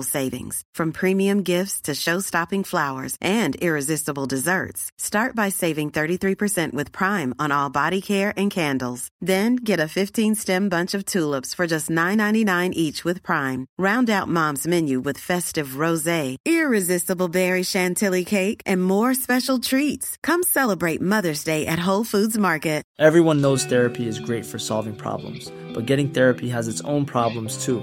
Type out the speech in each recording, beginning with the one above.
savings. From premium gifts to show-stopping flowers and irresistible desserts. Start by saving 33% with Prime on all body care and candles. Then get a 15-stem bunch of tulips for just $9.99 each with Prime. Round out Mom's menu with festive rosé, irresistible berry chantilly cake, and more special treats. Come celebrate Mother's Day at Whole Foods Market. Everyone knows therapy is great for solving problems, but getting therapy has its own problems too,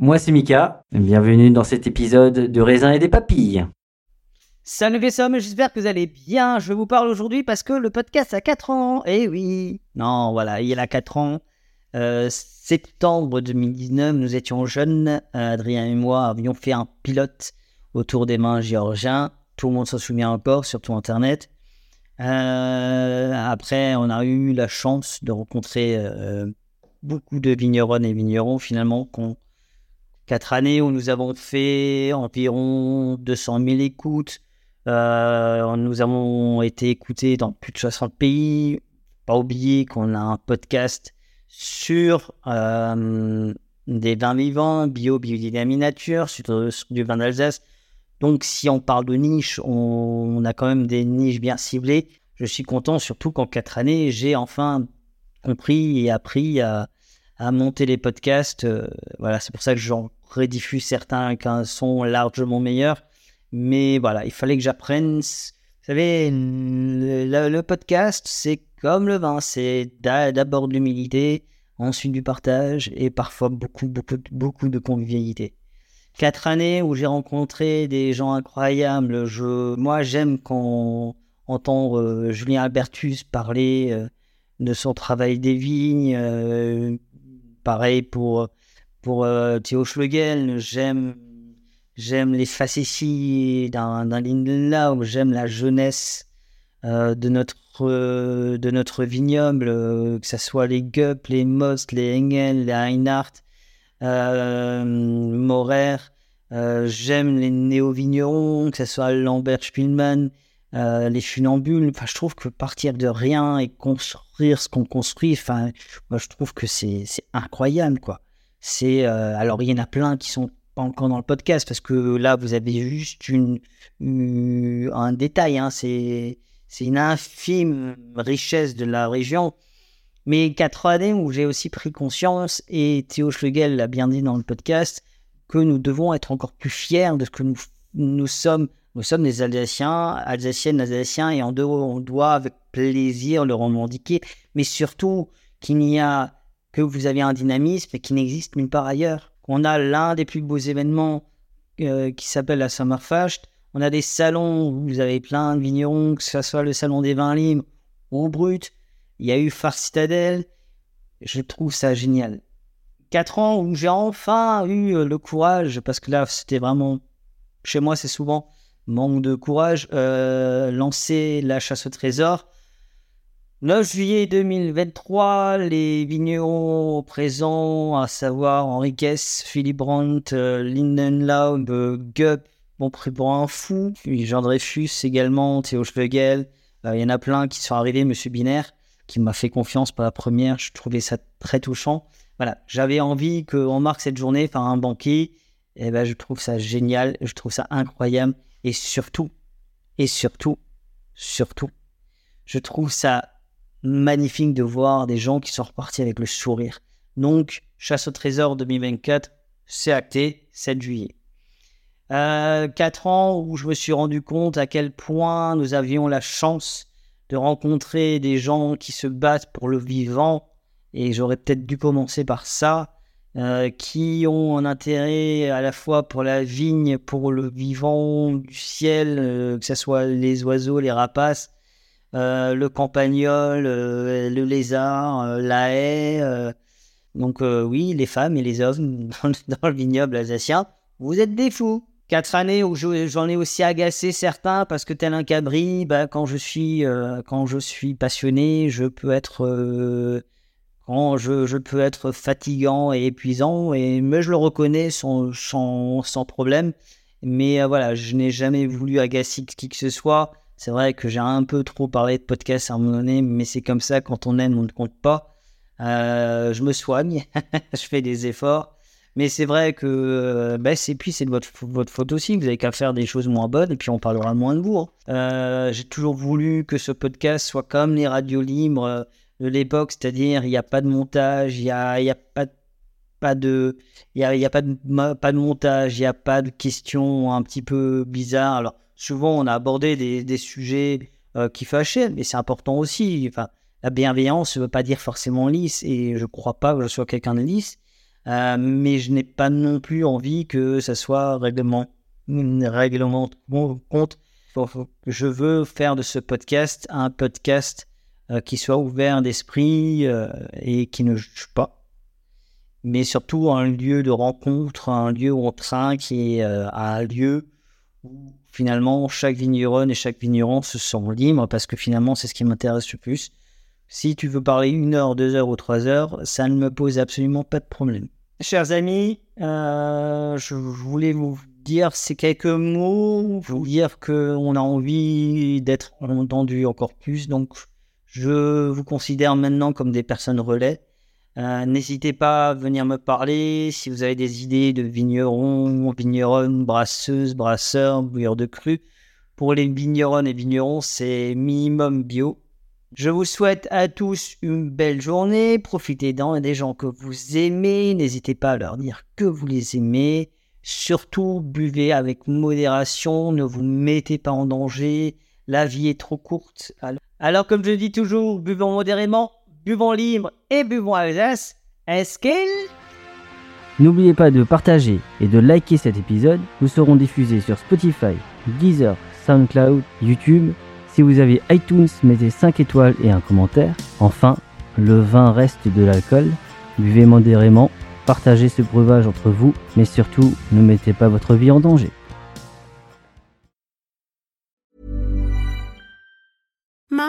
Moi c'est Mika, bienvenue dans cet épisode de raisin et des papilles. Salut les sommes, j'espère que vous allez bien. Je vous parle aujourd'hui parce que le podcast a 4 ans. Eh oui Non, voilà, il a 4 ans. Euh, septembre 2019, nous étions jeunes. Euh, Adrien et moi avions fait un pilote autour des mains géorgiens. Tout le monde s'en souvient encore, surtout Internet. Euh, après, on a eu la chance de rencontrer beaucoup de vigneronnes et vignerons finalement qu'on quatre années où nous avons fait environ 200 000 écoutes. Euh, nous avons été écoutés dans plus de 60 pays. Pas oublier qu'on a un podcast sur euh, des vins vivants, bio, biodynamie nature, sur, du vin d'Alsace. Donc, si on parle de niche, on, on a quand même des niches bien ciblées. Je suis content, surtout qu'en quatre années, j'ai enfin compris et appris à, à monter les podcasts. Euh, voilà, c'est pour ça que j'en rediffuse certains avec un son largement meilleur. Mais voilà, il fallait que j'apprenne. Vous savez, le, podcast, c'est comme le vin, c'est d'a- d'abord de l'humilité, ensuite du partage et parfois beaucoup, beaucoup, beaucoup de convivialité. Quatre années où j'ai rencontré des gens incroyables. Je, moi, j'aime quand entendre euh, Julien Albertus parler euh, de son travail des vignes. euh, pareil pour pour euh, Théo Schlegel, j'aime j'aime les facéties d'un Lindenlaub, j'aime la jeunesse euh, de notre euh, de notre vignoble, euh, que ce soit les Gup, les Most, les Engel, les Einhardt, euh, Morer. J'aime les néo-vignerons, que ce soit Lambert Spielmann, euh, les funambules. Enfin, je trouve que partir de rien et construire ce qu'on construit, enfin, moi, je trouve que c'est incroyable, quoi. C'est euh, alors il y en a plein qui sont pas encore dans le podcast parce que là vous avez juste une, une- un détail, hein, c'est c'est une infime richesse de la région. Mais quatre années où j'ai aussi pris conscience et Théo Schlegel l'a bien dit dans le podcast que nous devons être encore plus fiers de ce que nous nous sommes. Nous sommes des Alsaciens, Alsaciennes, Alsaciens, et en deux, on doit avec plaisir le revendiquer, mais surtout qu'il n'y a que vous avez un dynamisme qui n'existe nulle part ailleurs. On a l'un des plus beaux événements euh, qui s'appelle la Summerfest. On a des salons où vous avez plein de vignerons, que ce soit le salon des vins libres ou brut. Il y a eu Phare Citadel. Je trouve ça génial. Quatre ans où j'ai enfin eu le courage, parce que là, c'était vraiment. Chez moi, c'est souvent manque de courage. Euh, lancer la chasse au trésor 9 juillet 2023, les vignerons présents, à savoir Enriquez, Philippe Brandt, euh, Lindenlaub, euh, Gup, bon pris pour un fou, puis Jean Dreyfus également, Théo Schlegel, euh, il y en a plein qui sont arrivés, Monsieur Binaire, qui m'a fait confiance pour la première, je trouvais ça très touchant. Voilà, j'avais envie qu'on marque cette journée par un banquet, ben je trouve ça génial, je trouve ça incroyable, et surtout, et surtout, surtout, je trouve ça magnifique de voir des gens qui sont repartis avec le sourire. Donc, Chasse au trésor 2024, c'est acté, 7 juillet. Euh, 4 ans où je me suis rendu compte à quel point nous avions la chance de rencontrer des gens qui se battent pour le vivant, et j'aurais peut-être dû commencer par ça, euh, qui ont un intérêt à la fois pour la vigne, pour le vivant du ciel, euh, que ce soit les oiseaux, les rapaces, euh, le campagnol, le lézard, la haie. donc oui, les femmes et les hommes dans, le vignoble alsacien, vous êtes des fous. Quatre années où j'en ai aussi agacé certains parce que tel un cabri, bah, quand je suis quand je suis passionné, je peux être je, peux être fatigant et épuisant, et, mais je le reconnais sans, sans, problème. Mais voilà, je n'ai jamais voulu agacer qui que ce soit. C'est vrai que j'ai un peu trop parlé de podcast à un moment donné, mais c'est comme ça, quand on aime, on ne compte pas. Euh, je me soigne, je fais des efforts. Mais c'est vrai que, euh, bah, c'est puis c'est de votre, votre faute aussi, vous avez qu'à faire des choses moins bonnes et puis on parlera moins de vous. Hein. Euh, j'ai toujours voulu que ce podcast soit comme les radios libres de l'époque, c'est-à-dire il n'y a pas de montage, il n'y a, y a pas de pas de il y a, y a pas de pas de montage il n'y a pas de questions un petit peu bizarres alors souvent on a abordé des, sujets euh, qui fâchaient, mais c'est important aussi. Enfin, la bienveillance ne veut pas dire forcément lisse, et je crois pas que je sois quelqu'un de lisse, euh, mais je n'ai pas non plus envie que ça soit règlement, règlement compte. Je veux faire de ce podcast un podcast euh, qui soit ouvert d'esprit et qui ne juge pas, mais surtout un lieu de rencontre, un lieu où on trinque et un lieu où finalement, chaque vigneron et chaque vigneron se sent libre parce que finalement, c'est ce qui m'intéresse le plus. Si tu veux parler une heure, deux heures ou trois heures, ça ne me pose absolument pas de problème. Chers amis, euh, je voulais vous dire ces quelques mots, vous dire qu'on a envie d'être entendu encore plus. Donc, je vous considère maintenant comme des personnes relais. Euh, n'hésitez pas à venir me parler si vous avez des idées de vignerons, vigneronnes, brasseuses, brasseurs, bouilleurs de cru. Pour les vigneronnes et vignerons, c'est minimum bio. Je vous souhaite à tous une belle journée. Profitez d'en des gens que vous aimez. N'hésitez pas à leur dire que vous les aimez. Surtout, buvez avec modération. Ne vous mettez pas en danger. La vie est trop courte. Alors, comme je dis toujours, buvons modérément buvons libre et buvons Alsace. Est-ce qu'il... N'oubliez pas de partager et de liker cet épisode. Nous serons diffusés sur Spotify, Deezer, SoundCloud, YouTube. Si vous avez iTunes, mettez 5 étoiles et un commentaire. Enfin, le vin reste de l'alcool. Buvez modérément, partagez ce breuvage entre vous, mais surtout, ne mettez pas votre vie en danger.